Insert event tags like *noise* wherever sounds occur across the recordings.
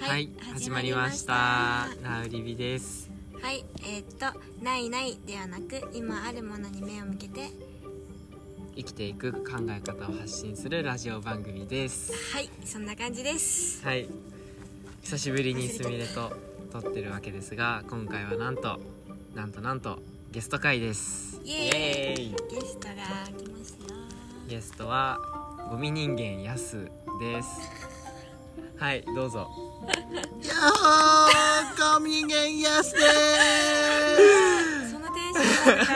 はい、始まりました。ナウリビです。はいえーっと「ないない」ではなく今あるものに目を向けて。生きていく考え方を発信するラジオ番組です。はいそんな感じです。はい。久しぶりにすみれと撮ってるわけですが今回はなんとなんとなんとゲスト会です。イエーイ。イエーイ。ゲストが来ますよゲストはゴミ人間やすです。はいどうぞやっほーゴミ人間やす。でそのテンションなん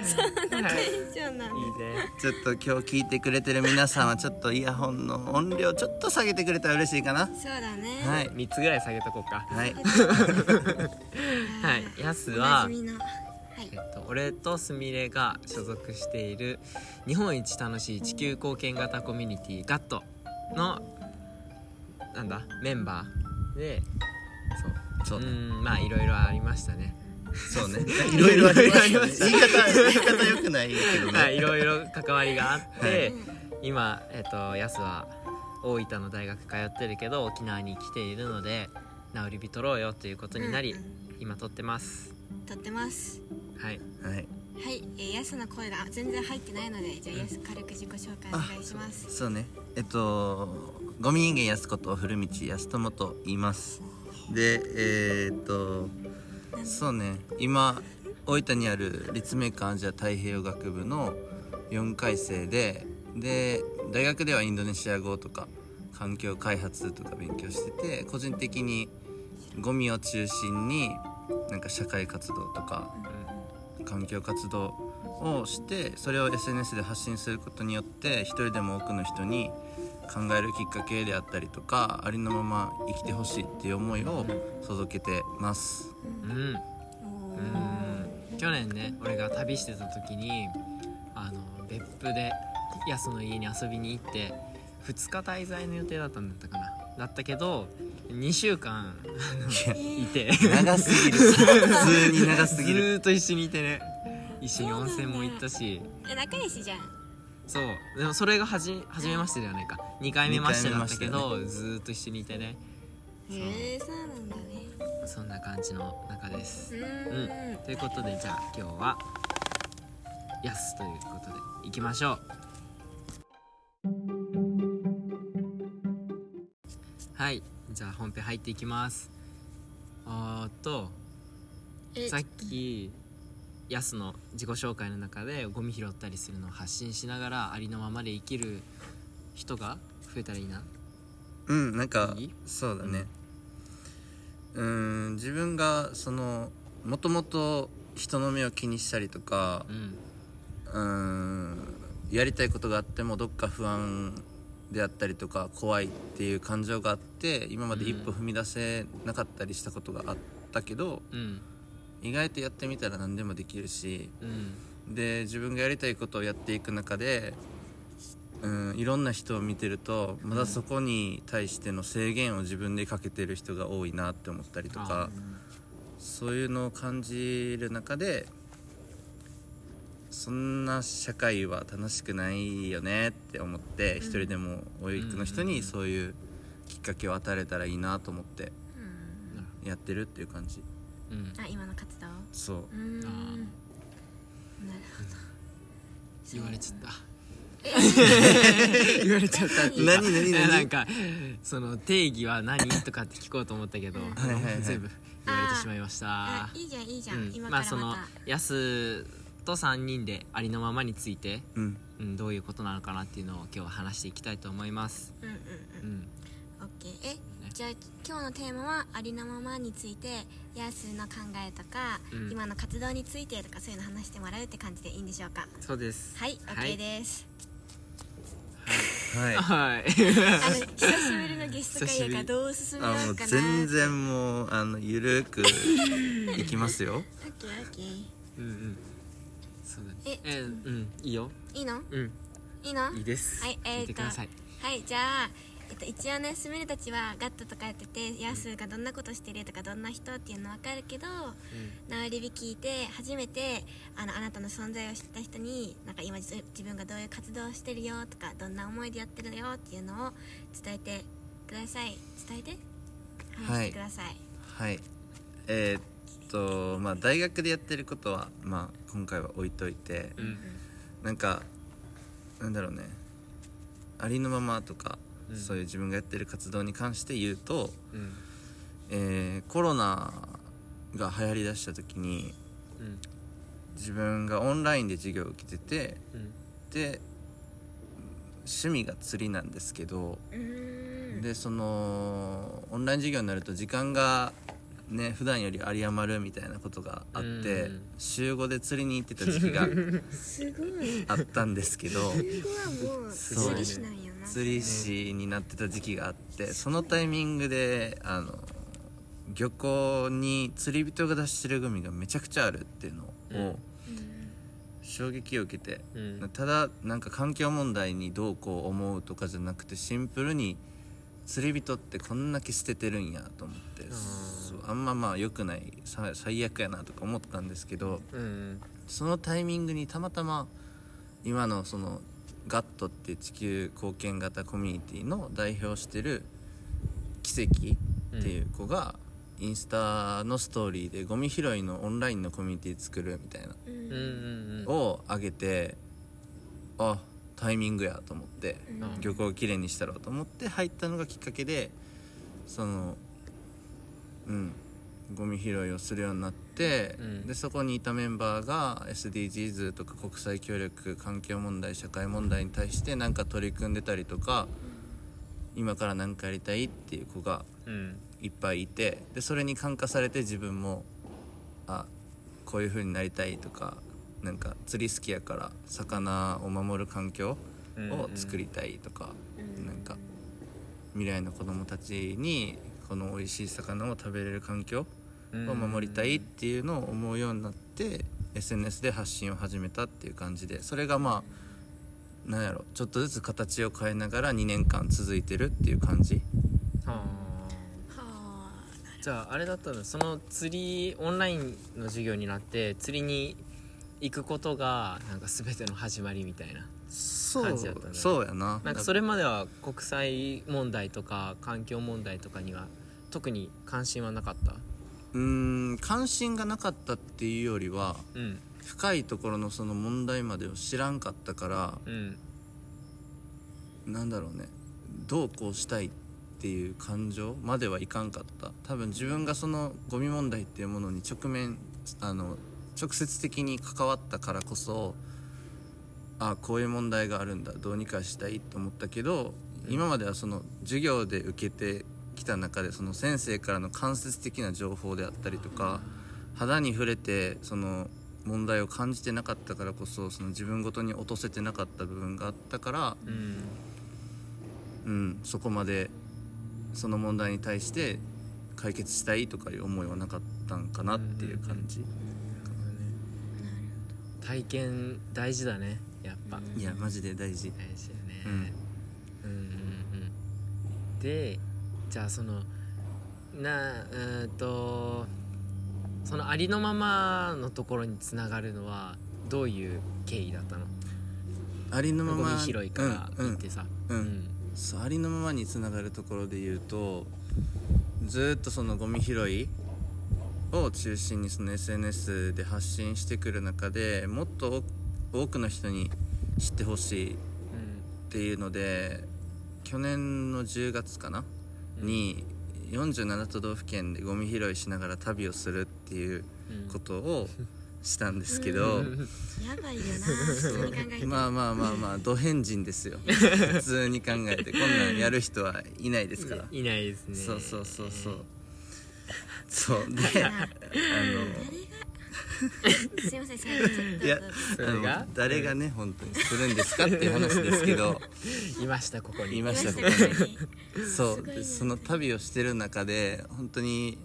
かそんなテンションなんいいね。ーちょっと今日聞いてくれてる皆さんはちょっとイヤホンの音量ちょっと下げてくれたら嬉しいかな。そうだね。はい。3つぐらい下げとこうか。はい。はい。やすおはなじみのはい。えっと、俺とすみれが所属している日本一楽しい地球貢献型コミュニティ GATT のなんだ？メンバー？でそうそううーんまあいろいろありましたね。そう *laughs* ね。いろいろありましたね。言い方言い方よくないけどね。はいいろいろ関わりがあって、うん今えっとやすは大分の大学通ってるけど沖縄に来ているのでナウリビ取ろうよということになり、うん。うん今撮ってます。撮ってます。はい。はい。はい、えー、ヤスの声が全然入ってないのでじゃあヤス軽く自己紹介お願いします。そうね。えっとゴミ人間やすこと古道やすともと言います。でえーっとそうね。今大分にある立命館アジア太平洋学部の4回生でで大学ではインドネシア語とか環境開発とか勉強してて個人的にゴミを中心になんか社会活動とか環境活動をしてそれを SNS で発信することによって一人でも多くの人に考えるきっかけであったりとかありのまま生きてほしいっていう思いを届けてます。うん。おうーん。去年ね俺が旅してた時にあの別府でやすの家に遊びに行って2日滞在の予定だったんだったかな。だったけど2週間あのいて。長すぎる。普通に長すぎる。*laughs* ずーっと一緒にいてね。一緒に温泉も行ったし。え仲良しじゃんそうでもそれがはじ初めましてではないか。2回目ましてだったけ二ど、回ずーっと一緒にいてね。へえそうなんだね。そんな感じの中です。うーん。ということでじゃあ今日は「やす」ということでいきましょう。はいじゃあ本編入っていきます。あーっとえさっきやすの自己紹介の中でゴミ拾ったりするのを発信しながらありのままで生きる人が増えたらいいな。うんなんかそうだね。うん。自分がそのもともと人の目を気にしたりとかうん。うんやりたいことがあってもどっか不安であったりとか怖いっていう感情があって今まで一歩踏み出せなかったりしたことがあったけど、うん意外とやってみたら何でもできるしうん。で自分がやりたいことをやっていく中で、うん、いろんな人を見てるとまだそこに対しての制限を自分でかけてる人が多いなって思ったりとかそういうのを感じる中でそんな社会は楽しくないよねって思って一人でも多くの人にそういうきっかけを与えれたらいいなと思ってうん。やってるっていう感じうん。あ今の活動？そう。うーん。なるほど。言われちゃった。*laughs* 言われちゃったっていうか。何何何？えなんかその定義は何？とかって聞こうと思ったけど、はいはいはい。全部言われてしまいました。あいいじゃんいいじゃん、うん。今からまあそのまた、やすと3人でありのままについて、うん。うん、どういうことなのかなっていうのを今日は話していきたいと思います。うんうんううんん。オッケー。えじゃあ今日のテーマはありのままについてヤスの考えとか、うん。今の活動についてとかそういうの話してもらうって感じでいいんでしょうか？そうです。はいはい。OK です、はい。はい。あの久しぶりのゲスト会やからどう進めよあもううかな？全然もうあのゆるくいきます。よ *laughs* オッケーオッケー。うんうん。そうだええうん。いいよ。いいの？うん。いいの？いいです。はいえーと聞いてください。はいじゃあ、えっと、一応ねすみれたちはガットとかやっててヤスがどんなことしてるとかどんな人っていうの分かるけどナウリビ聞いて初めてあのあなたの存在を知った人になんか今自自分がどういう活動をしてるよとかどんな思いでやってるよっていうのを伝えてください。伝えて？はい。話してください、はい。えーっとまあ大学でやってることはまあ今回は置いといてうん。なんかなんだろうね。ありのままとか、うん。そういう自分がやってる活動に関して言うと、うん。えーコロナが流行りだした時にうん。自分がオンラインで授業を受けててうん。で趣味が釣りなんですけどうーん。でそのオンライン授業になると時間がね普段より有り余るみたいなことがあってうん。週5で釣りに行ってた時期が *laughs* すごい。あったんですけどそこはもうそう釣り師になってた時期があってそのタイミングであの漁港に釣り人が出してるゴミがめちゃくちゃあるっていうのをうん。衝撃を受けてうん。ただなんか環境問題にどうこう思うとかじゃなくてシンプルに釣り人ってこんだけ捨ててるんやと思ってあんままあ良くないさ最悪やなとか思ったんですけどうん。そのタイミングにたまたま今のそのガットって地球貢献型コミュニティの代表してる奇跡っていう子がインスタのストーリーでゴミ拾いのオンラインのコミュニティ作るみたいなを上げてあタイミングやと思ってうん漁港をきれいにしたろうと思って入ったのがきっかけでそのうんゴミ拾いをするようになって、うん。でそこにいたメンバーが SDGs とか国際協力環境問題社会問題に対して何か取り組んでたりとか今から何かやりたいっていう子がうん。いっぱいいてでそれに感化されて自分もあこういう風になりたいとかなんか釣り好きやから魚を守る環境を作りたいとか、うん。なんか未来の子供たちにこの美味しい魚を食べれる環境を守りたいっていうのを思うようになって SNS で発信を始めたっていう感じでそれがまあなんやろちょっとずつ形を変えながら2年間続いてるっていう感じ。はあ。はじゃああれだったのその釣りオンラインの授業になって釣りに行くことがなんか全ての始まりみたいなそ感じやったね。そうやな。なんかそれまでは国際問題とか環境問題とかには特に関心はなかった？うーん関心がなかったっていうよりはうん。深いところのその問題までを知らんかったからうん。なんだろうね。どうこうしたいっていう感情まではいかんかった。多分自分がそのゴミ問題っていうものに直面あの直接的に関わったからこそあこういう問題があるんだ。どうにかしたいと思ったけど、今まではその授業で受けてきた中でその先生からの間接的な情報であったりとか肌に触れてその問題を感じてなかったからこそその自分ごとに落とせてなかった部分があったから、うん。うん、そこまでその問題に対して解決したいとかいう思いはなかったんかなっていう感じ、体験大事だねやっぱ、うんいやマジで大事。大事よね。うん。うんうんうん。でじゃあそのなうーんとそのありのままのところにつながるのはどういう経緯だったの？ありのままゴミ拾いからうん行ってさ。うんうんそうありのままにつながるところで言うとずーっとそのゴミ拾いを中心にその SNS で発信してくる中でもっと多くの人に知ってほしいっていうので去年の10月かな、うんに47都道府県でゴミ拾いしながら旅をするっていううん。ことをしたんですけど、うん。やばいよな普通に考えて。まあまあまあまあド変人ですよ。*laughs* 普通に考えて。こんなんやる人はいないですから。いないですね。そうそうそうそう。そう。であ誰がすいません最後ちょっといやそれがの誰がね本当にするんですかっていう話ですけど。*laughs* いましたここに。いました。ここに。そう。ねでその旅をしてる中で本当に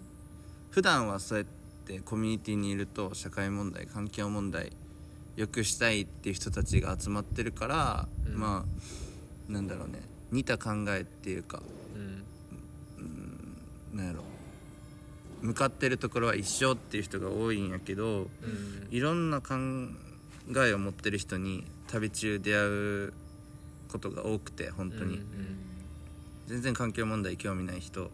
普段はそうやってコミュニティにいると社会問題環境問題良くしたいっていう人たちが集まってるから、うん。まあなんだろうね。似た考えっていうかうんなんやろ向かってるところは一緒っていう人が多いんやけどうん。いろんな考えを持ってる人に旅中出会うことが多くて本当に、うん全然環境問題興味ない人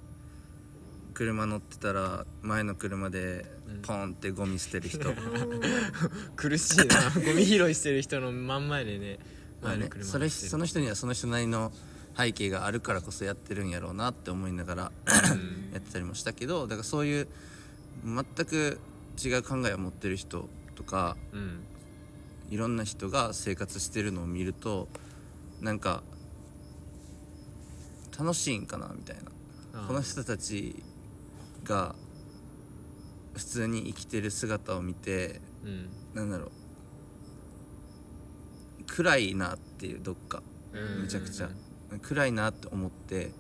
車乗ってたら前の車でポンってゴミ捨てる人、*laughs* 苦しいな。ゴミ拾いしてる人の真ん前でねまあね前の車それ走ってる。その人にはその人なりの背景があるからこそやってるんやろうなって思いながら *laughs* やってたりもしたけどだからそういう全く違う考えを持ってる人とかうん。いろんな人が生活してるのを見るとなんか楽しいんかなみたいな。ああこの人たちが普通に生きてる姿を見てうん。なんだろう。暗いなっていうどっか。うん。めちゃくちゃ暗いなって思って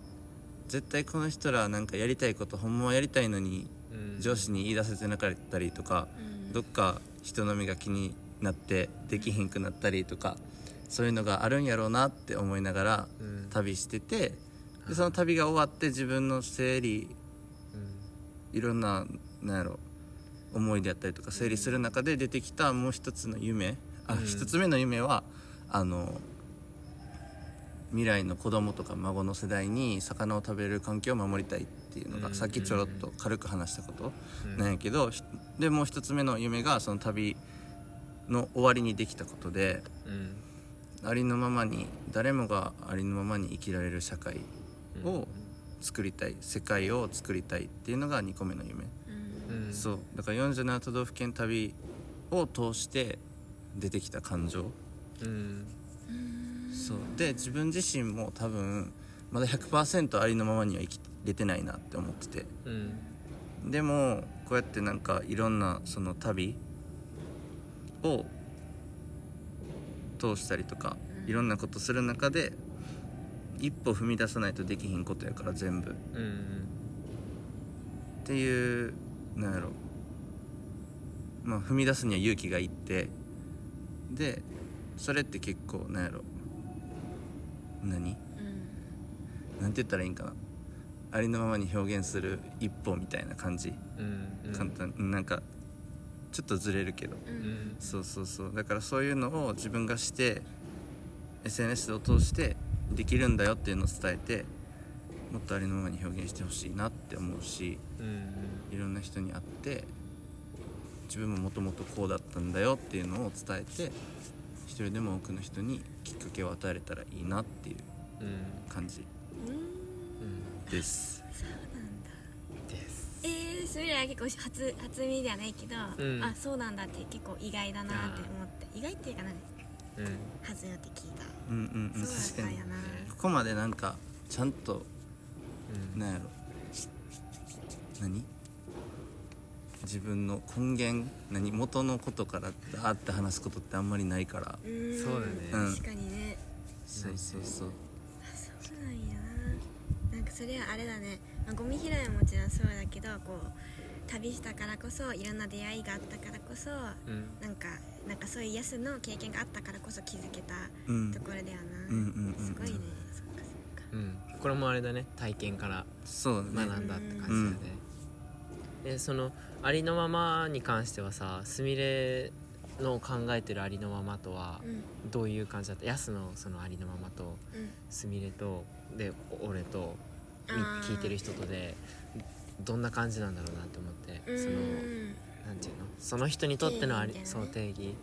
絶対この人らなんかやりたいことほんまはやりたいのにうん。上司に言い出せてなかったりとかうん。どっか人の目が気になってできひんくなったりとかそういうのがあるんやろうなって思いながらうん。旅しててでその旅が終わって自分の整理うん。いろんななんやろ思いであったりとか整理する中で出てきたもう一つの夢。あうん。一つ目の夢はあの未来の子供とか孫の世代に魚を食べれる環境を守りたいっていうのうん。がさっきちょろっと軽く話したことうん。なんやけどひでもう一つ目の夢がその旅の終わりにできたことでうん。ありのままに誰もがありのままに生きられる社会うん。を作りたい世界を作りたいっていうのが2個目の夢。そう。だから47都道府県旅を通して出てきた感情。うんそう。で自分自身も多分まだ100%ありのままには生きれてないなって思ってて。うん。でもこうやってなんかいろんなその旅を通したりとかいろんなことする中で一歩踏み出さないとできひんことやから全部。っうん。ていうなんやろ。まあ踏み出すには勇気がいって。でそれって結構なんやろ何？うん。なんて言ったらいいんかな？ありのままに表現する一歩みたいな感じ、うん。簡単。なんかちょっとずれるけど。ううん。んそうそうそう。だからそういうのを自分がして SNS を通してできるんだよっていうのを伝えてもっとありのままに表現してほしいなって思うしうん。いろんな人に会って自分ももともとこうだったんだよっていうのを伝えて一人でも多くの人にきっかけを与えれたらいいなっていううん。感じ。うん。うんそですうなんだ。です。えー、それは結構初初耳ではないけど、うん。あそうなんだって結構意外だなって思って。意外っていうかなんかうん。初めて聞いた。うんうんうんそう確かにここまでなんかちゃんとうん。なんやろ。何？自分の根源何元のことからダーって話すことってあんまりないから。そうだね。うん。確かにね。そうそうそう。あそうなんや。ななんかそれはあれだね、まあ、ゴミ拾いはもちろんそうだけどこう旅したからこそいろんな出会いがあったからこそうん。なんかなんかそういうヤスの経験があったからこそ気づけたうん。ところだよな、うんうんうんすごいね。そっかそっか。うん。これもあれだね。体験から学んだって感じだよね、でそのありのままに関してはさすみれの考えてるありのままとはうん。どういう感じだった？やすのそのありのままとうん。すみれとで俺と聞いてる人とでどんな感じなんだろうなって思ってうそのんなんていうの？その人にとってのありね。そう定義。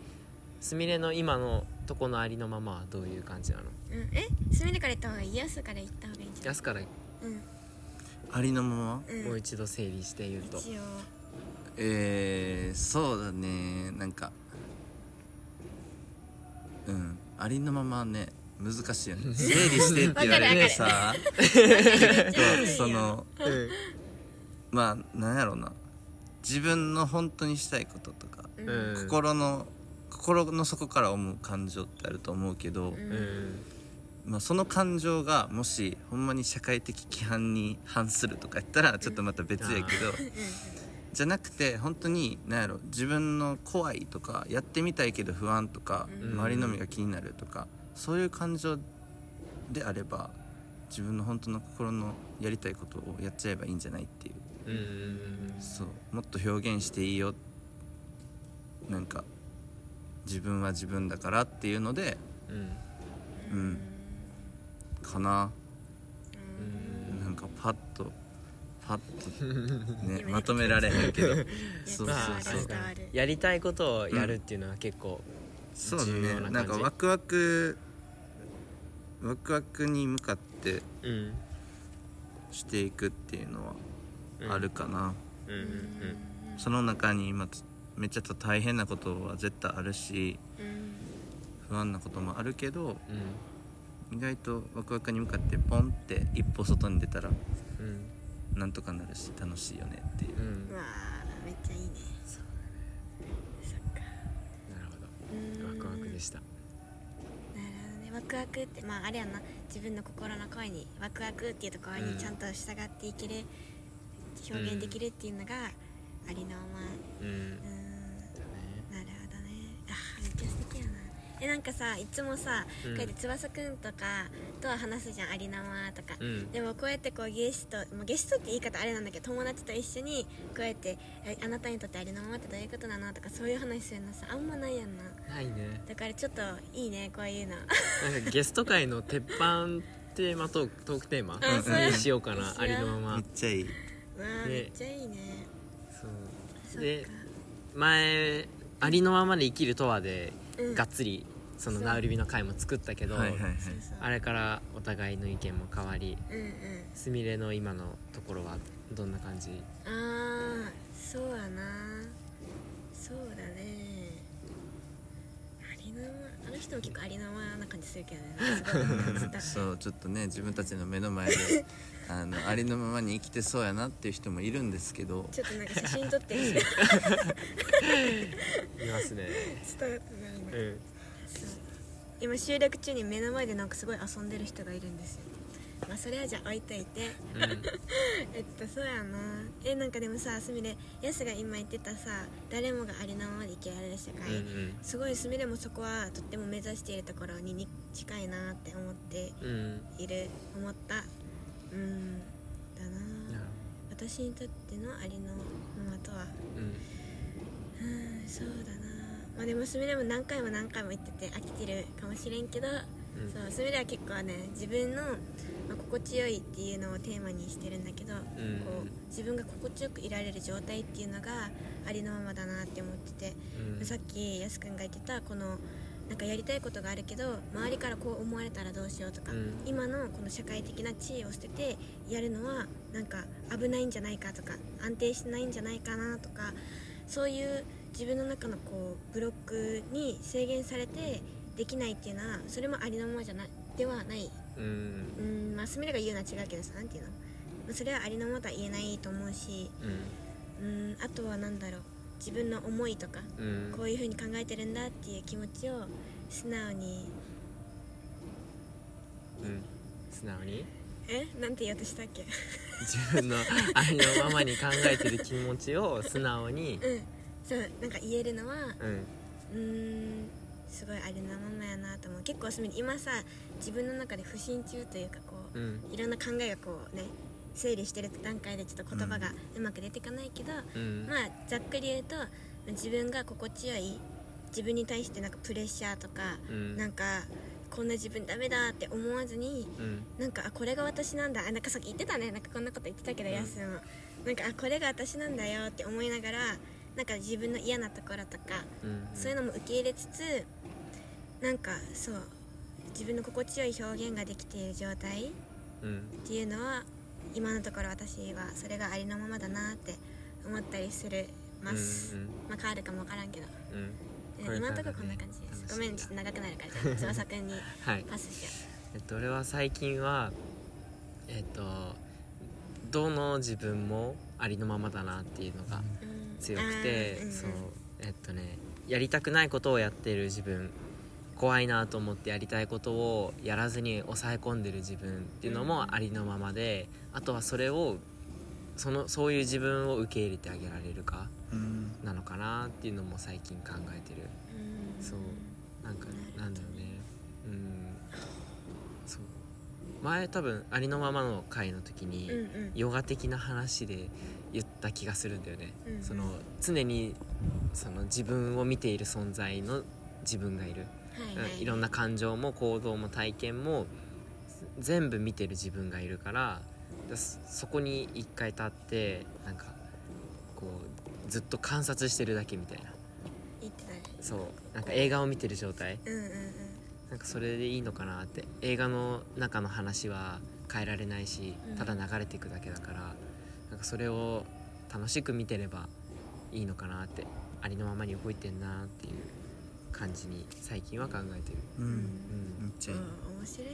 すみれの今のとこのありのままはどういう感じなの？うん。え？すみれから言った方がいい？ヤスから言った方がいいんじゃない？やすからうんありのまま？うん。もう一度整理して言うと。一応。えー、そうだね。なんかうん。ありのままね難しいよね。*laughs* 整理してって言われてさ。*laughs* そのうん。まあなんやろうな。自分の本当にしたいこととかうんうん。心の心の底から思う感情ってあると思うけど、うん。うんまあ、その感情がもしほんまに社会的規範に反するとか言ったらちょっとまた別やけど、じゃなくて本当に何やろ自分の怖いとかやってみたいけど不安とか、うん。周りの目が気になるとかそういう感情であれば自分の本当の心のやりたいことをやっちゃえばいいんじゃないっていう。うそう。もっと表現していいよ。なんか自分は自分だからっていうのでうん。うんかな。うんパッとパッとね *laughs* まとめられへんけど。そうそうまあそうやりたいことをやるっていうのは結構、そう重要な感じ。ねなんかワクワクワクワクに向かってうんしていくっていうのうん。はあるかな、うん。うん。その中に今つめっちゃ大変なことは絶対あるしうん。不安なこともあるけどうん意外とワクワクに向かってポンって一歩外に出たらうん。なんとかなるし楽しいよねっていう。う、ん。うわーめっちゃいいね。そっか。なるほうんど。ワクワクでした。なるほどね。ワクワクってまああれやな。自分の心の声にワクワクっていうところうんにちゃんと従っていける、表現できるっていうのがありのまま。うん。うん。なるほどね。あーめっちゃ素敵えなんかさいつもさ、うん。こうやって翼くんとかとは話すじゃんありのままとか、うん。でもこうやってこうゲストもうゲストって言い方あれなんだけど友達と一緒にこうやってえあなたにとってありのままってどういうことなのとかそういう話するのさあんまないやんな。ないね。だからちょっといいねこういうの。なんかゲスト界の鉄板テーマトークトークテーマ？にしようかなありのまま。めっちゃいい。めっちゃいいね。そう。でか。前「ありのままで生きるとは」でうんがっつりそのナウリビの回も作ったけど、はいはいはい。そうそうあれからお互いの意見も変わりすみれの今のところはどんな感じ？ああそうやな。そうだね。ありのままあの人も結構ありのままな感じするけどね。*laughs* そうちょっとね自分たちの目の前で *laughs* あのありのままに生きてそうやなっていう人もいるんですけど。ちょっとなんか写真撮って *laughs* いますね。伝わってないなうんそう。今収録中に目の前でなんかすごい遊んでる人がいるんですよ。まあそれはじゃあ置いといて。*laughs* えっとそうやな。えなんかでもさすみれやすが今言ってたさ誰もがありのままで生きられる社会、うんうん。すごいすみれもそこはとっても目指しているところにに近いなって思ってうん。うんいる。思った。うん。だな。私にとってのありのままとは。うん。うんそうだなまあでもすみれも何回も何回も言ってて飽きてるかもしれんけど、うん。そうすみれは結構ね自分の、まあ、心地よいっていうのをテーマにしてるんだけど、ん。こう自分が心地よくいられる状態っていうのがありのままだなって思ってて、うん。さっきやすくんが言ってたこのなんかやりたいことがあるけど周りからこう思われたらどうしようとか、うん。今のこの社会的な地位を捨ててやるのはなんか危ないんじゃないかとか安定してないんじゃないかなとかそういう自分の中のこうブロックに制限されてできないっていうのはそれもありのままじゃないではない。うん。うんまあすみれが言うのは違うけどさなんていうの、まあ、それはありのままとは言えないと思うしうんあとは何だろう。自分の思いとかうん。うんこういう風に考えてるんだっていう気持ちを素直に。うん。素直に？え？なんて言おうとしたっけ？自分のありのままに考えてる気持ちを素直にうんそうなんか言えるのはうん。うーんすごいありのままやなと思う。結構すみ今さ自分の中で不信中というかこう、うん。いろんな考えがこうね整理してる段階でちょっと言葉がうまく出てかないけど、うん。まあざっくり言うと自分が心地よい自分に対してなんかプレッシャーとか、うん。なんかこんな自分ダメだって思わずにうん。なんかあこれが私なんだあなんかさっき言ってたね。なんかこんなこと言ってたけど、うん。やすも。なんかあこれが私なんだよって思いながらなんか自分の嫌なところとか、うんそういうのも受け入れつつなんかそう自分の心地よい表現ができている状態うん。っていうのは今のところ私はそれがありのままだなって思ったりするます、うんうん。まあ変わるかもわからんけど。うん。今のところこんな感じです。ごめんちょっと長くなるから。じゃあ翼くんにはい。パスしよえっと俺は最近はえっとどの自分もありのままだなっていうのがう、うん強くて、うんうん。そうえっとねやりたくないことをやってる自分怖いなと思ってやりたいことをやらずに抑え込んでる自分っていうのうんもありのままで、あとはそれをそのそういう自分を受け入れてあげられるかうん。なのかなっていうのも最近考えてる。うん。そうなんかなんだろうね。うん。そう。前多分ありのままの回の時に、ヨガ的な話で言った気がするんだよね、うんうん。その常にその自分を見ている存在の自分がいる、はいはい。うんいろんな感情も行動も体験も全部見てる自分がいるからだそそこに一回立ってなんかこうずっと観察してるだけみたいな。言ってたね。そう。なんか映画を見てる状態。うんうんうん。なんかそれでいいのかなって。映画の中の話は変えられないしうん。ただ流れていくだけだから、なんかそれを楽しく見てればいいのかなってありのままに動いてんなっていう感じに最近は考えてる。うん。めっうんちゃいい。うん。面白いな。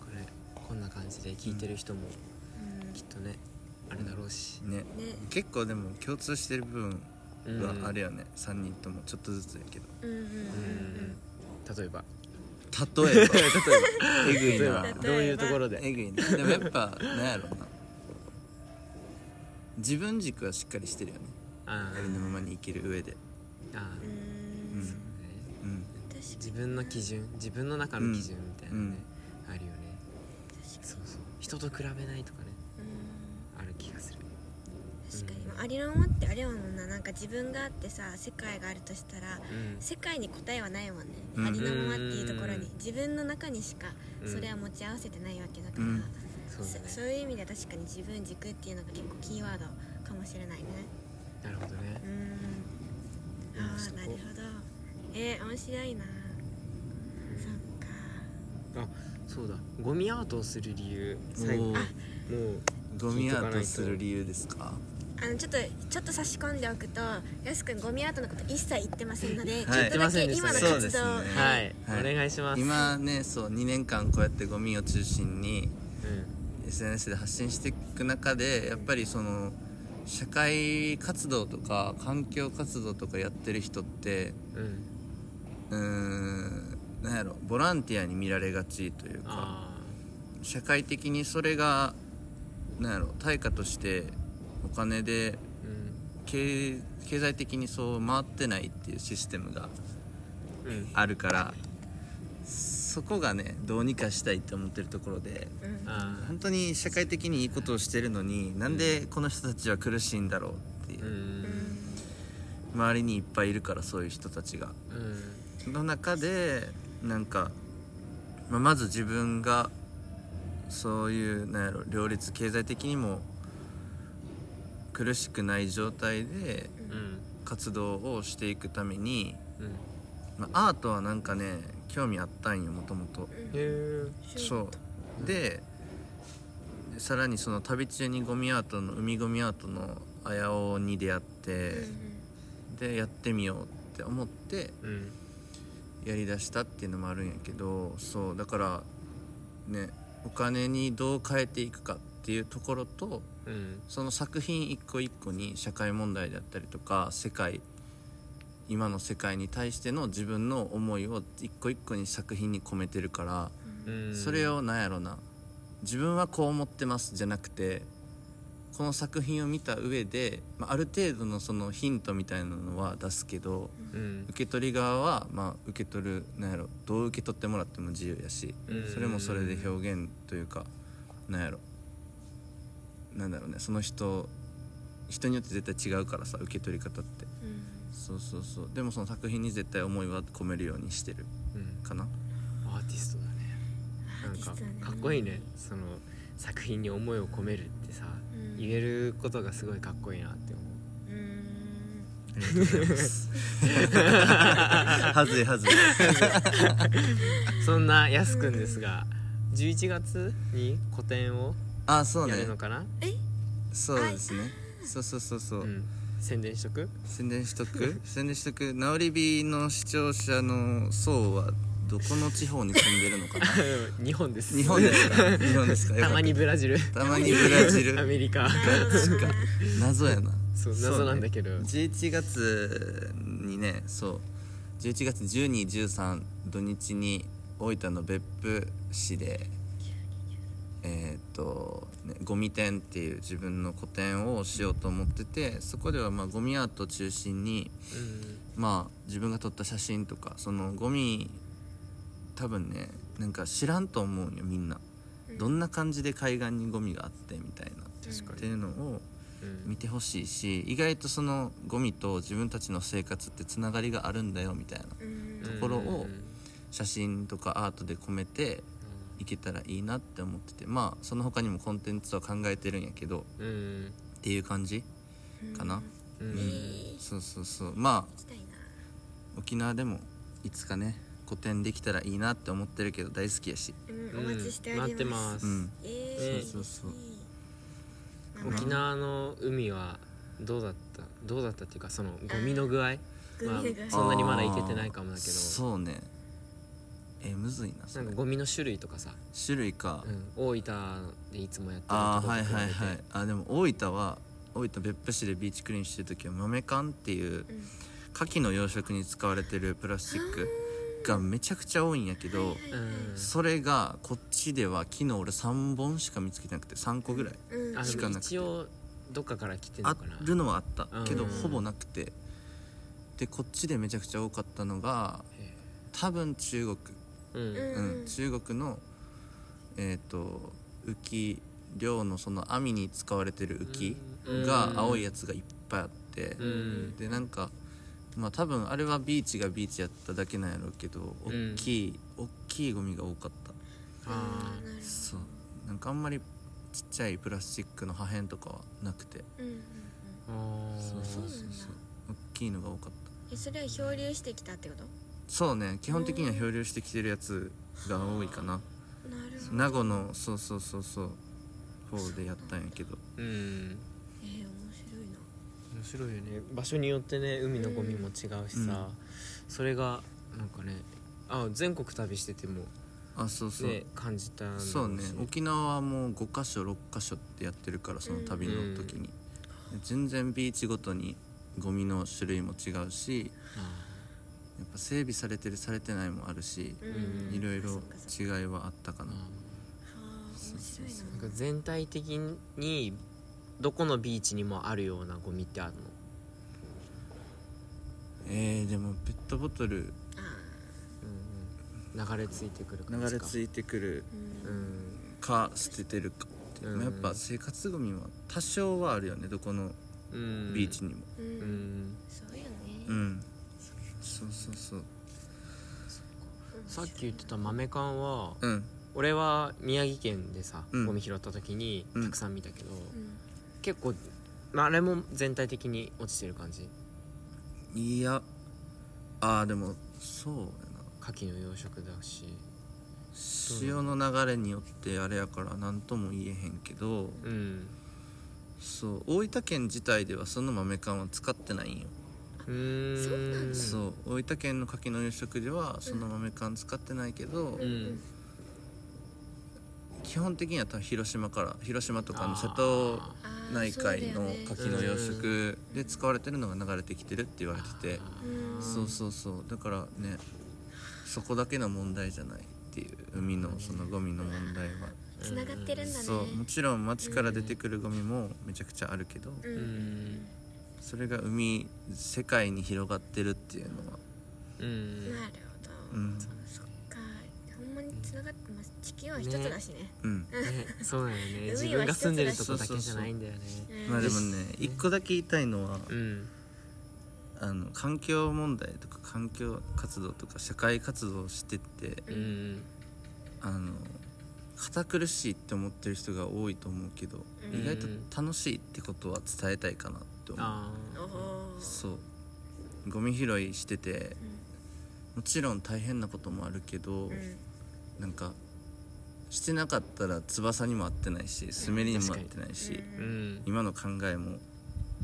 これこんな感じで聞いてる人もうん。きっとね、あれだろうし、ね。ね。結構でも共通してる部分うん。はあるよね、3人ともちょっとずつやけど。うんうんうんうん。例えば。*laughs* 例えば。えぐいな。例えば。どういうところで？えぐいな。でもやっぱなんやろうな自分軸はしっかりしてるよね。あありのままに生きる上で。あううん。んそうね。うん。確か自分の基準自分の中の基準みたいなね、あるよね。確かそうそう。人と比べないとかね。うん。ある気がする。確かに、まあ、ありのままってあれやもんな。なんか自分があってさ世界があるとしたらうん。世界に答えはないもんね、うん。ありのままっていうところに。うん。自分の中にしかうんそれは持ち合わせてないわけだから、うんそそうだね。そういう意味では確かに自分軸っていうのが結構キーワードかもしれないね。なるほどね。うん。ああなるほど。えー、面白いな。そっか。あそうだ。ゴミアートをする理由最後。もうゴミアートする理由ですか？あのちょっとちょっと差し込んでおくとやすくんゴミアートのこと一切言ってませんので、はい。ちょっとだ言ってませんでした。ねけ今の活動そうですね。はい、はい。お願いします。今ねそう2年間こうやってゴミを中心にう SNS で発信していく中でやっぱりその社会活動とか環境活動とかやってる人ってんうん。うーんなんやろボランティアに見られがちというかあ社会的にそれがなんやろ対価としてお金でーうん。経経済的にそう回ってないっていうシステムがうん。あるからそこがねどうにかしたいって思ってるところでうん。あ本当に社会的にいいことをしてるのになんでこの人たちは苦しいんだろうっていうう、ん。周りにいっぱいいるからそういう人たちが。うん。の中でなんか、まあ、まず自分がそういうなんやろ両立経済的にも苦しくない状態でうん。活動をしていくために、うん。まあ、アートはなんかね興味あったんよもともとへえそう。でさらにその旅中にゴミアートの海ゴミアートのあやおに出会って、でやってみようって思ってうん。やりだしたっていうのもあるんやけどそうだからねお金にどう変えていくかっていうところとうん。その作品一個一個に社会問題であったりとか世界今の世界に対しての自分の思いを一個一個に作品に込めてるから、うん。それをなんやろな。自分はこう思ってますじゃなくてこの作品を見た上で、まあ、ある程度のそのヒントみたいなのは出すけどうん。受け取り側は、まあ、受け取るなんやろ。どう受け取ってもらっても自由やしうん。それもそれで表現というかなんやろ。なんだろうね。その人人によって絶対違うからさ受け取り方ってそうそうそう。でもその作品に絶対思いは込めるようにしてる。うん。かな？アーティストだね。なんかかっこいいね。その作品に思いを込めるってさうん。言えることがすごいかっこいいなって思う。うん。ありがとうございます。はずいはずい。そんなやすくんですが11月に個展をあそうね。やるのかな？そうですね。そうそうそうそう、うん宣伝しとく？宣伝しとく？*laughs* 宣伝しとく。直り火の視聴者の層はどこの地方に住んでるのかな？*laughs* 日本です。日本ですか？日本ですか？た。たまにブラジル。たまにブラジル。アメリカ。ガチか。謎やな。そう謎なんだけど。ね。11月にねそう。11月1213土日に大分の別府市でえーっと、ね、ゴミ展っていう自分の個展をしようと思っててそこではまあゴミアートを中心にまあ自分が撮った写真とかそのゴミ多分ねなんか知らんと思うんよみんな。どんな感じで海岸にゴミがあってみたいな。確かに。っていうのをうん。見てほしいし意外とそのゴミと自分たちの生活ってつながりがあるんだよみたいなうん。ところを写真とかアートで込めていけたらいいなって思っててまあその他にもコンテンツは考えてるんやけどうんっていう感じかな、うん。うん。そうそうそう。まあ沖縄でもいつかね個展できたらいいなって思ってるけど大好きやし。うんお待ちしております。待ってます、うん。えーそうそうそう。沖縄の海はどうだった？どうだったっていうかそのゴミの具合？まあそんなにまだいけてないかもだけど。そうねえむずいなそれ。なんかゴミの種類とかさ、種類か、うん、大分でいつもやってるああところと比べて。はいはいはい。あでも大分は大分別府市でビーチクリーンしてる時は豆缶っていううん。牡蠣の養殖に使われてるプラスチックがめちゃくちゃ多いんやけどうん。それがこっちでは昨日俺3本しか見つけてなくて3個ぐらいうん。あでもしかなくて。一応どっかから来てんあのかな。るのはあった。けどうんほぼなくて。でこっちでめちゃくちゃ多かったのがへ多分中国。えうん。うん。うん、中国のえっ、と浮き漁のその網に使われてる浮きうん。が青いやつがいっぱいあって、うん。でなんかまあ多分あれはビーチがビーチやっただけなんやろうけどうん。大きい、大きいゴミが多かった。ああーなるほどそう。なんかあんまりちっちゃいプラスチックの破片とかはなくて。うん。うんうんそうそうそうそう。大きいのが多かった。えそれは漂流してきたってこと？そうね基本的には漂流してきてるやつが多いかな。なるほど。名護のそうそうそうそう方でやったんやけど。うん。えー、面面白いよね。場所によってね海のゴミも違うしさ、うん。それがなんかねあ全国旅しててもあそうそう、ね感じたそうね。沖縄はもう5か所6か所ってやってるからその旅の時に、全然ビーチごとにゴミの種類も違うしやっぱ整備されてるされてないもあるしうん。いろいろ違いはあったかな。あはあ面白いななんか全体的にどこのビーチにもあるようなゴミってあるの？えー、でもペットボトル。流れ着いてくる感じか。流れ着いてくる。ーうん。うんか捨ててるか。って、うんやっぱ生活ゴミは多少はあるよねどこのうん。ビーチにも。ううんん。そうよね。うん、そうそうそう。さっき言ってた豆缶はうん。俺は宮城県でさ、うん。ゴミ拾った時にうん。たくさん見たけど、うん。結構、まあ、あれも全体的に落ちてる感じ？いやあーでもそうやな。牡蠣の養殖だし。潮の流れによってあれやから何とも言えへんけどうん。そう大分県自体ではその豆缶は使ってないんよ、うーん。そうなんだ。そう。大分県の牡蠣の養殖ではその豆缶使ってないけど、うん。基本的には多分広島から広島とかのあー。瀬戸あー内海の牡蠣の養殖で使われてるのが流れてきてるって言われてて。うん。そうそうそう。だからねそこだけの問題じゃないっていう海のそのゴミの問題は。つながってるんだね。そう。もちろん町から出てくるゴミもめちゃくちゃあるけどそれが海世界に広がってるっていうのは。うん。なるほど、うん。そっか。ほんまにつながってます。地球は一つだしね。うん。ねそうだよね。海 *laughs* は自分が住んでるとこだけじゃないんだよね。うんまあでもね一個だけ言いたいのはうんあの環境問題とか環境活動とか社会活動をしてってうん。あの堅苦しいって思ってる人が多いと思うけど、うん。意外と楽しいってことは伝えたいかな。って思う。あおー。そう。ゴミ拾いしててもちろん大変なこともあるけど、うん。なんかしてなかったら翼にも合ってないし滑りにも合ってないし、ーうん。今の考えも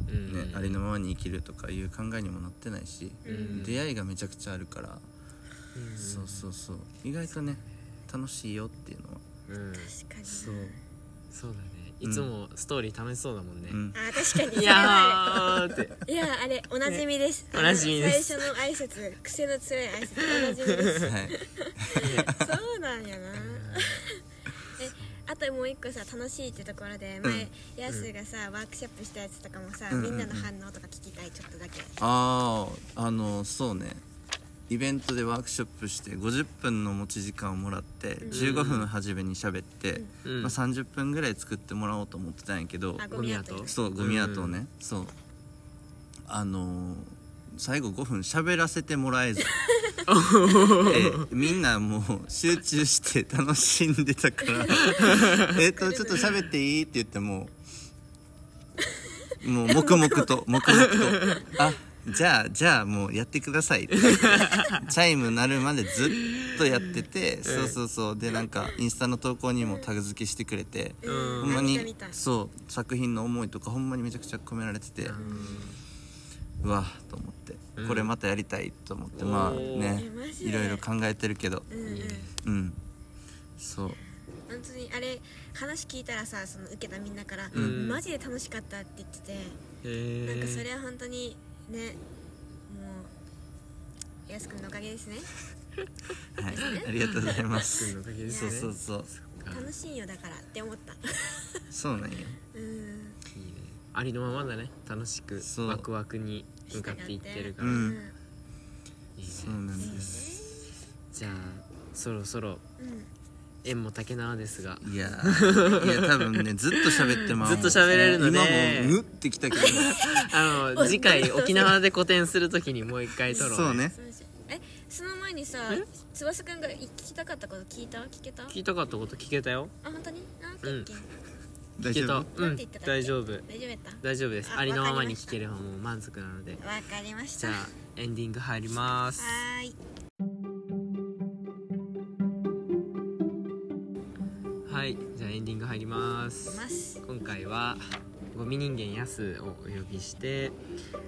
うん。ね、ありのままに生きるとかいう考えにもなってないし、うん。出会いがめちゃくちゃあるから、うん。そうそうそう。意外とね楽しいよっていうのは。うん。確かにな。そう、そうだねいつもストーリー楽しそうだもんね。うん、あー確かに。いやーって。*laughs* いやあれおなじみです、おなじみです。最初の挨拶癖の強い挨拶おなじみです。はい。そうなんやな。えあともう一個さ楽しいってところで前、ヤスがさワークショップしたやつとかもさ、うん。みんなの反応とか聞きたいちょっとだけ。あああのそうねイベントでワークショップして50分の持ち時間をもらって15分初めに喋って、うん。まあ、30分ぐらい作ってもらおうと思ってたんやけどあゴミアそうゴミアートをね、そう。あのー最後5分喋らせてもらえず。*laughs* えみんなもう集中して楽しんでたから。*laughs* えっとちょっと喋っていい？って言ってももう黙々と黙々と。*laughs* あじゃあじゃあもうやってくださいって。チャイム鳴るまでずっとやってて、そうそうそう。でなんかインスタの投稿にもタグ付けしてくれて、うん。ほんまにそう作品の思いとかほんまにめちゃくちゃ込められてて、うわと思って、うん。これまたやりたいと思って。まあねいろいろ考えてるけど。うんうん。うん。そう。本当にあれ話聞いたらさその受けたみんなから、うん。マジで楽しかったって言ってて、へなんかそえれは本当にねもうやすくんのおかげですね。*laughs* はい。ありがとうございます。のおかげですそうねそう。そう楽しいよだからって思った。そうなんよ。うん。いいね。ありのままだね。楽しくワクワクに向かっていってるから、うん。いいね。そうなんです。じゃあそろそろうん縁も竹縄ですが。いやいや多分ねずっと喋ってまうずっと喋れるので。今もうぬってきたけどあの次回沖縄で個展するときにもう一回撮ろうそうね。えその前にさえ？翼くんが聞きたかったこと聞いた？聞けた？聞いたかったこと聞けたよ。あ本当に？あオッケーオッケー聞けた大丈夫？うん。なんて言ってたっけ？大丈夫。大丈夫やった？大丈夫です。あありのままに聞ければもう満足なので。わかりました。じゃあエンディング入ります。はーいンディング入ります。今回はゴミ人間ヤスをお呼びして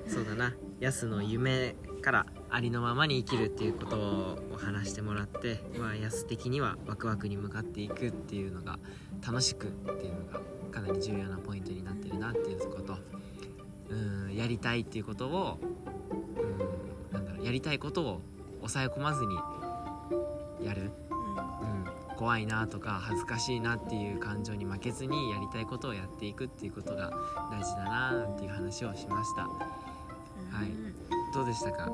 そうだな。ヤスの夢からありのままに生きるっていうことを話してもらって、まあ、ヤス的にはワクワクに向かっていくっていうのが楽しくっていうのがかなり重要なポイントになってるなっていうこと。うんやりたいっていうことをうんなんだろうやりたいことを抑え込まずにやる。うん、怖いなとか恥ずかしいなっていう感情に負けずにやりたいことをやっていくっていうことが大事だななんていう話をしました。はい。どうでしたか？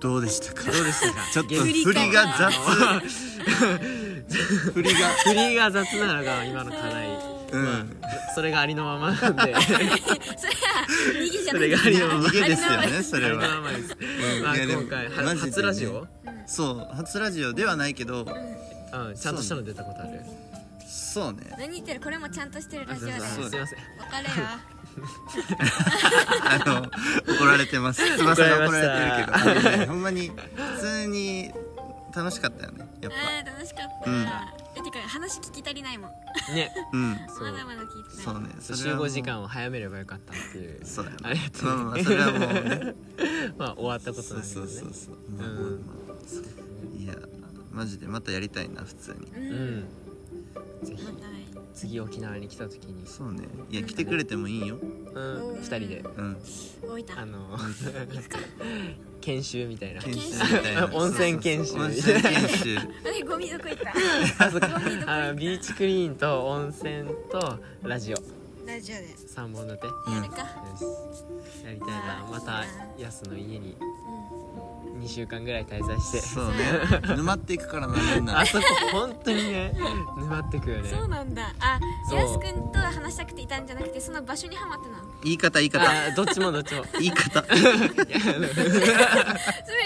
どうでしたか？どうでしたか？ちょっと現振りが雑。*laughs* 振りが。振りが雑なのが今の課題、う。ん。まあそれがありのままなんで。*laughs* それは逃げじゃないそれがありのまま。逃げですよねそありのれは。ままです、うん。まあ、今回初ラジオ、そう初ラジオではないけどうん、ちゃんとしたの出たことある。そうね。何言ってる？これもちゃんとしてるラジオだ。すいません。わかるよ。*laughs* あの怒られてます。*laughs* 翼が怒られてるけど。ねほんまに普通に楽しかったよね。やっあー楽しかった、うん。えてか話聞き足りないもん。ね。ぱうん。そう。まだまだ聞いてない。そうね。そ集合時間を早めればよかったっていうそうやねありがとう。まあまあそれはもうね。*laughs* まあ終わったことそうなんだけどね。そうそうそうまあまあうん。まあいやマジでまたやりたいな普通に。うん、うん。ぜひ次沖縄に来た時に。そうね。いや来てくれてもいいよ。うん。二人で。うん。大分。あの *laughs* 研修みたいな。研修みたいな。*laughs* 温泉研修。温泉研修。*laughs* えゴミどこ行った？あそっか。ゴミどこ行った？あビーチクリーンと温泉とラジオラジオで。三本立て？よやるか、しやりたいな。またヤスの家に。う2週間ぐらい滞在して。そうね。*laughs* 沼っていくからなみんな。あそこ本当にね。沼ってくよん、ね。そうなんだ。あやすくんと話したくていたんじゃなくてその場所にはまってなの？言い方言い方。あどっちもどっちも。言い方。*laughs* つま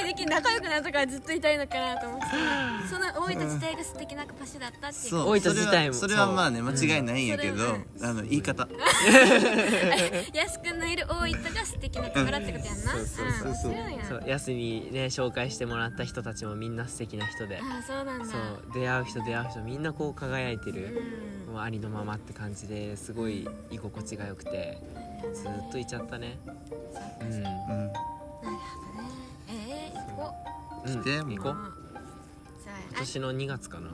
りでき仲良くなったからずっといたいのかなと思ってた。その大分自体が素敵な場所だったっていう。そう。大分自体も。それはまあね間違いないんやけど、う。んあの言い方 *laughs* やすくんのいる大分が素敵なところってことやんな。そうそうそうそう。面白いなそうヤスにね紹介してもらった人たちもみんな素敵な人で。あそうなんだ。そう出会う人出会う人みんなこう輝いてる、うん。もうありのままって感じですごい居心地が良くてずっといちゃったね。うんうん。なるほどね。えー、行こう。ん。来て行こう。今年の2月かな。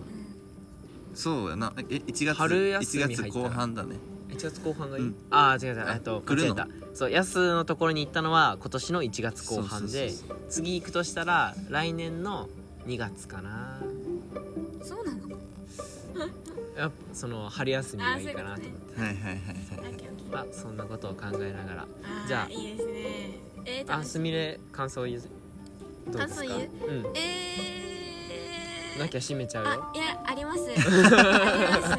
そうやな。え1月春休み1入ったら月後半だね1月後半がいい、うん。ああ違う違う。えっと来るの？間違えた。そうヤスのところに行ったのは今年の1月後半でそうそうそう次行くとしたら来年の2月かな。そうなの？*laughs* やっぱその春休みがいいかなと思って。はいはいはいはまあそんなことを考えながら。じゃあいいですね。えー、あすみれ感想言う？どうですか？感想言うん。えー、なきゃ閉めちゃうよ。あいやあります。*laughs* あります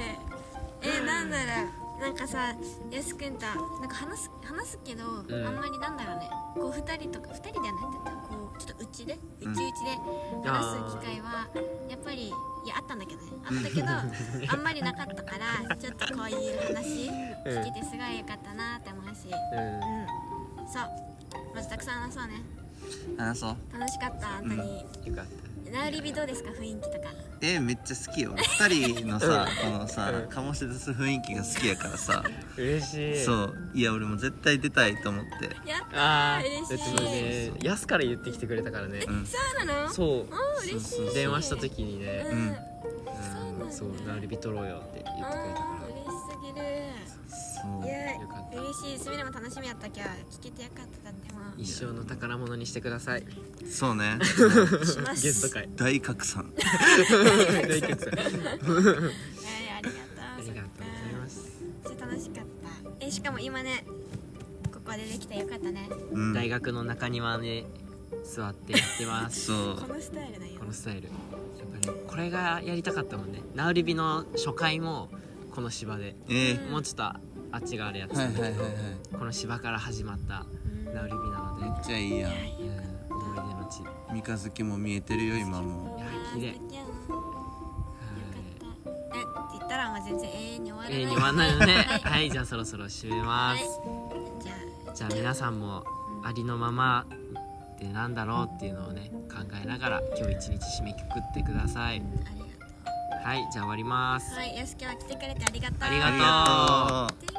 なんかさやすくんとなんか話す話すけど、ん。あんまりなんだろうね。こう二人とか二人ではないんだったらこちょっとうちでうちうちで話す機会はやっぱりいやあったんだけどね。あったけど *laughs* あんまりなかったからちょっとこういう話聞けてすごい良かったなって思うし。うん。うん。そう。まずたくさん話そうね。話そう。楽しかった本当に、よかっナウリビどうですか？雰囲気とか。えめっちゃ好きよ。二人のさこのさうん。醸し出す雰囲気が好きやからさ。た嬉しい。そう。いや俺も絶対出たいと思って。やったああー嬉しい。だってねから言ってきてくれたからね。うん。そうなの？そう。嬉しい。電話した時にね。うん、うん。うんそうナウリビ取ろうよって言ってくれたかあー嬉しすぎる嬉しいすみれも楽しみやったきゃ聞けてよかっただってもら一生の宝物にしてください。そうね。します。ゲスト会。大拡散。*laughs* 大決算あはいありがとう。りがとうございます。そっか。楽しかった。えしかも今ねここでできてよかったね。うん。大学の中庭で座ってやってます。そう。このスタイルだよ。このスタイル。やっぱりこれがやりたかったもんね。ナウリビの初回もこの芝で。えーもうちょっとあっち側でやってはたんだけど、いはいはいはい。この芝から始まったうんナウリビなので、めっちゃいいやん。うん、思い出の地。三日月も見えてるよ今も。いや綺麗。ったえって言ったらもう全然永遠に終わらない。えー、にはないのね。はい。はいじゃあそろそろ締めます、じゃあ。じゃあ皆さんもありのままってなんだろうっていうのをね考えながら今日一日締めくくってください。ありがとはいじゃあ終わります。うはいよし今日は来てくれてありがとう。ありがとう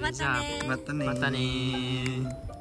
またね。うまたね。またねー